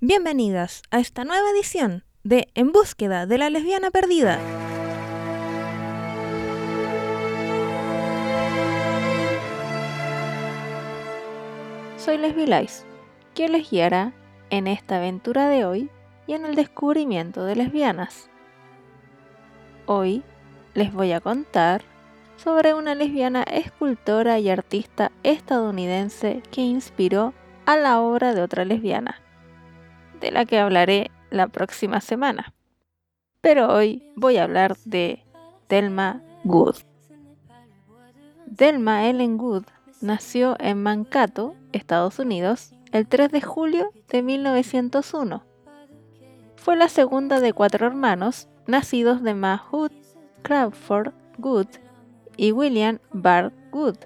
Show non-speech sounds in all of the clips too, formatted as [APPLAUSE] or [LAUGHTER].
Bienvenidas a esta nueva edición de En búsqueda de la lesbiana perdida. Soy Lesbi Lice, quien les guiará en esta aventura de hoy y en el descubrimiento de lesbianas. Hoy les voy a contar sobre una lesbiana escultora y artista estadounidense que inspiró a la obra de otra lesbiana, de la que hablaré la próxima semana. Pero hoy voy a hablar de Delma Good. Delma Ellen Good nació en Mankato, Estados Unidos, el 3 de julio de 1901. Fue la segunda de cuatro hermanos nacidos de Mahood Crawford Good y William Bart Good.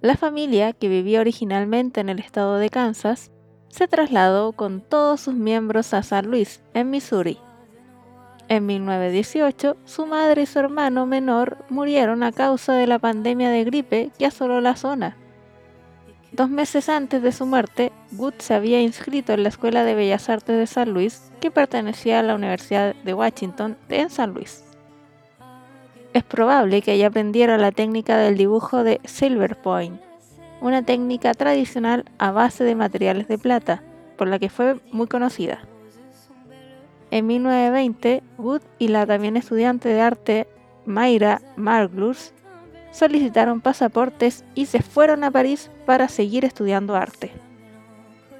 La familia, que vivía originalmente en el estado de Kansas, se trasladó con todos sus miembros a San Luis, en Missouri. En 1918, su madre y su hermano menor murieron a causa de la pandemia de gripe que asoló la zona. Dos meses antes de su muerte, Wood se había inscrito en la Escuela de Bellas Artes de San Luis, que pertenecía a la Universidad de Washington en San Luis. Es probable que ella aprendiera la técnica del dibujo de Silver Point, una técnica tradicional a base de materiales de plata, por la que fue muy conocida. En 1920, Wood y la también estudiante de arte Mayra Marglus solicitaron pasaportes y se fueron a París para seguir estudiando arte.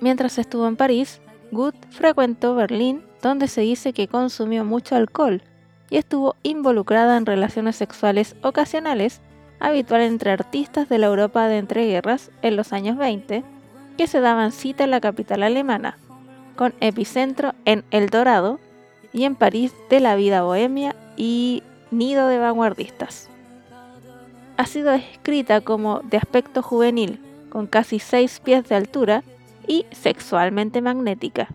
Mientras estuvo en París, Wood frecuentó Berlín, donde se dice que consumió mucho alcohol y estuvo involucrada en relaciones sexuales ocasionales, habitual entre artistas de la Europa de entreguerras en los años 20, que se daban cita en la capital alemana, con epicentro en El Dorado y en París de la vida bohemia y nido de vanguardistas. Ha sido descrita como de aspecto juvenil, con casi 6 pies de altura y sexualmente magnética.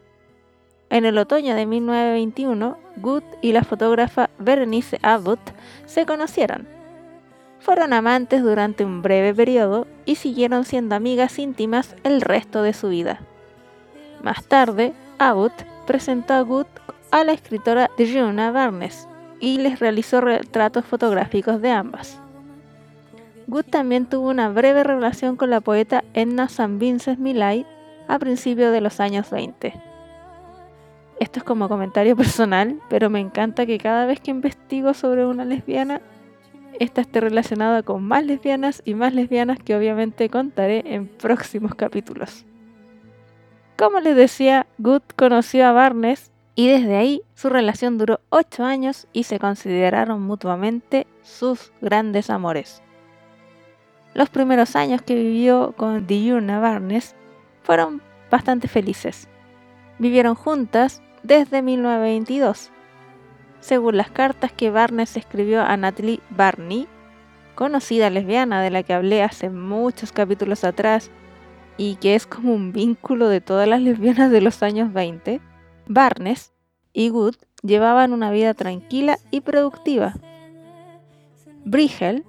En el otoño de 1921, Good y la fotógrafa Berenice Abbott se conocieron. Fueron amantes durante un breve periodo y siguieron siendo amigas íntimas el resto de su vida. Más tarde, Abbott presentó a Good a la escritora Diana Barnes y les realizó retratos fotográficos de ambas. Good también tuvo una breve relación con la poeta Edna St. Vincent Millay a principios de los años 20. Esto es como comentario [LAUGHS] personal, pero me encanta que cada vez que investigo sobre una lesbiana, esta esté relacionada con más lesbianas y más lesbianas que obviamente contaré en próximos capítulos. Como les decía, Good conoció a Barnes y desde ahí su relación duró 8 años y se consideraron mutuamente sus grandes amores. Los primeros años que vivió con Diurna Barnes fueron bastante felices. Vivieron juntas desde 1922. Según las cartas que Barnes escribió a Natalie Barney, conocida lesbiana de la que hablé hace muchos capítulos atrás y que es como un vínculo de todas las lesbianas de los años 20, Barnes y Good llevaban una vida tranquila y productiva. Brigel,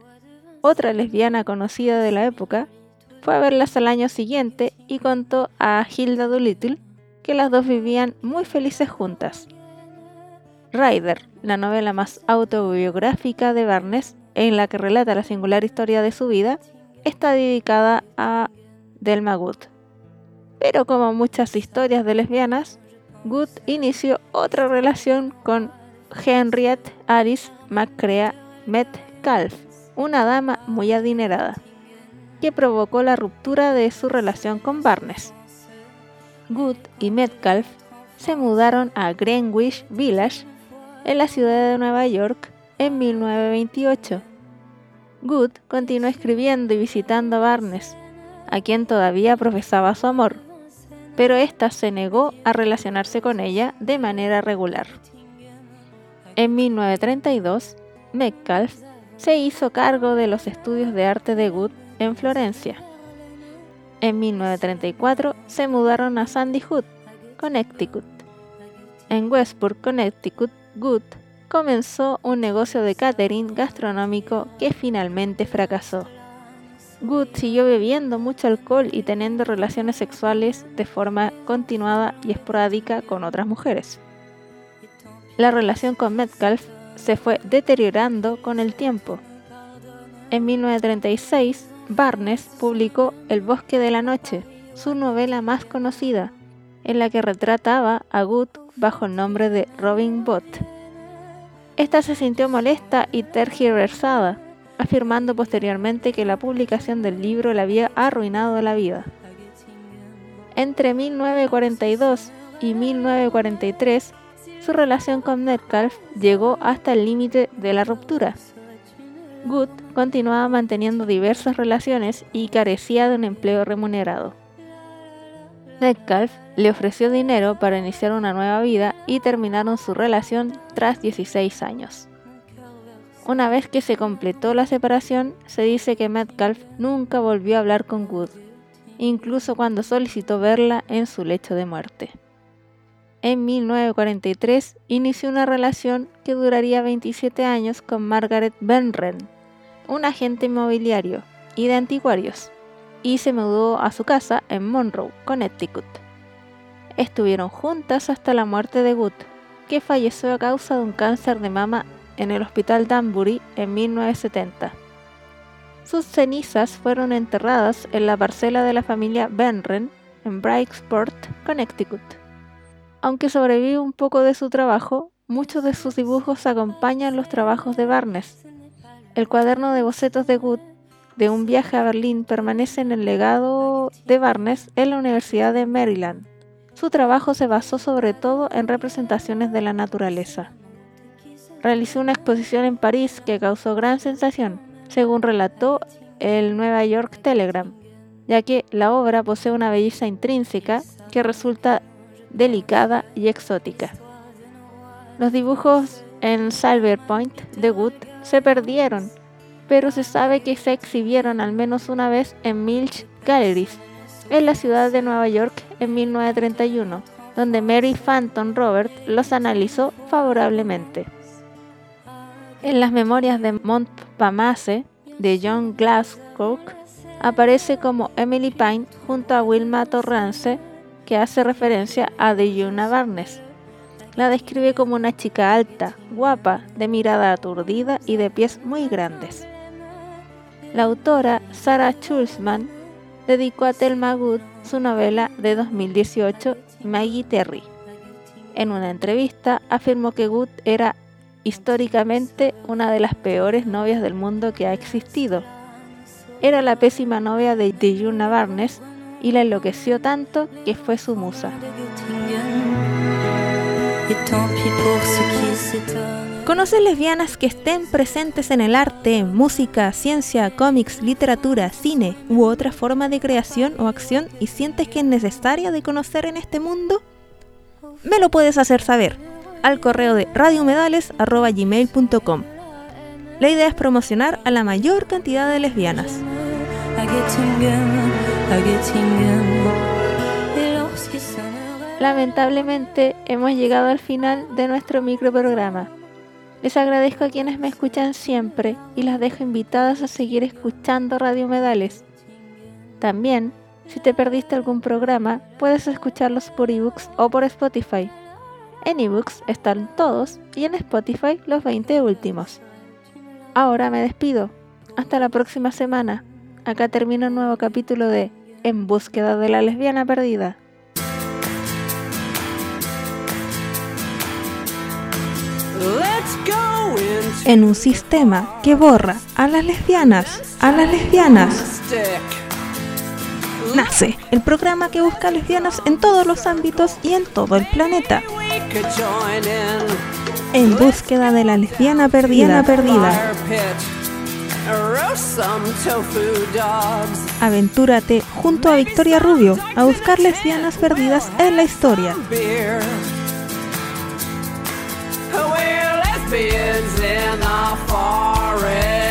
otra lesbiana conocida de la época, fue a verlas al año siguiente y contó a Hilda Doolittle que las dos vivían muy felices juntas. Ryder, la novela más autobiográfica de Barnes, en la que relata la singular historia de su vida, está dedicada a Delma Good. Pero como muchas historias de lesbianas, Good inició otra relación con Henriette Alice McCrea Metcalf, una dama muy adinerada, que provocó la ruptura de su relación con Barnes. Good y Metcalf se mudaron a Greenwich Village, en la ciudad de Nueva York en 1928. Good continuó escribiendo y visitando a Barnes, a quien todavía profesaba su amor, pero ésta se negó a relacionarse con ella de manera regular. En 1932, Metcalf se hizo cargo de los estudios de arte de Good en Florencia. En 1934 se mudaron a Sandy Hook, Connecticut. En Westport, Connecticut, Good comenzó un negocio de catering gastronómico que finalmente fracasó. Good siguió bebiendo mucho alcohol y teniendo relaciones sexuales de forma continuada y esporádica con otras mujeres. La relación con Metcalf se fue deteriorando con el tiempo. En 1936, Barnes publicó El bosque de la noche, su novela más conocida, en la que retrataba a Good bajo el nombre de Robin Bott. Esta se sintió molesta y tergiversada, afirmando posteriormente que la publicación del libro le había arruinado la vida. Entre 1942 y 1943, su relación con Metcalf llegó hasta el límite de la ruptura. Good continuaba manteniendo diversas relaciones y carecía de un empleo remunerado. Metcalf le ofreció dinero para iniciar una nueva vida y terminaron su relación tras 16 años. Una vez que se completó la separación, se dice que Metcalf nunca volvió a hablar con Good, incluso cuando solicitó verla en su lecho de muerte. En 1943 inició una relación que duraría 27 años con Margaret Benren, un agente inmobiliario y de anticuarios y se mudó a su casa en Monroe, Connecticut. Estuvieron juntas hasta la muerte de Good, que falleció a causa de un cáncer de mama en el Hospital Danbury en 1970. Sus cenizas fueron enterradas en la parcela de la familia Benren en Bridgeport, Connecticut. Aunque sobrevive un poco de su trabajo, muchos de sus dibujos acompañan los trabajos de Barnes. El cuaderno de bocetos de Good de un viaje a Berlín permanece en el legado de Barnes en la Universidad de Maryland. Su trabajo se basó sobre todo en representaciones de la naturaleza. Realizó una exposición en París que causó gran sensación, según relató el Nueva York Telegram, ya que la obra posee una belleza intrínseca que resulta delicada y exótica. Los dibujos en Silver Point de Wood se perdieron pero se sabe que se exhibieron al menos una vez en Milch Galleries, en la ciudad de Nueva York en 1931, donde Mary Phantom Robert los analizó favorablemente. En las memorias de Montparnasse de John Glasgow aparece como Emily Pine junto a Wilma Torrance, que hace referencia a Dejuna Barnes. La describe como una chica alta, guapa, de mirada aturdida y de pies muy grandes. La autora Sarah Schulzman dedicó a Thelma Good su novela de 2018, Maggie Terry. En una entrevista afirmó que Good era históricamente una de las peores novias del mundo que ha existido. Era la pésima novia de Dejuna Barnes y la enloqueció tanto que fue su musa. ¿Conoces lesbianas que estén presentes en el arte, música, ciencia, cómics, literatura, cine u otra forma de creación o acción y sientes que es necesaria de conocer en este mundo? Me lo puedes hacer saber al correo de radiomedales.gmail.com. La idea es promocionar a la mayor cantidad de lesbianas. Lamentablemente hemos llegado al final de nuestro microprograma. Les agradezco a quienes me escuchan siempre y las dejo invitadas a seguir escuchando Radio Medales. También, si te perdiste algún programa, puedes escucharlos por ebooks o por Spotify. En ebooks están todos y en Spotify los 20 últimos. Ahora me despido. Hasta la próxima semana. Acá termina un nuevo capítulo de En búsqueda de la lesbiana perdida. En un sistema que borra a las lesbianas, a las lesbianas. Nace el programa que busca lesbianas en todos los ámbitos y en todo el planeta. En búsqueda de la lesbiana perdida. perdida. Aventúrate junto a Victoria Rubio a buscar lesbianas perdidas en la historia. in the forest.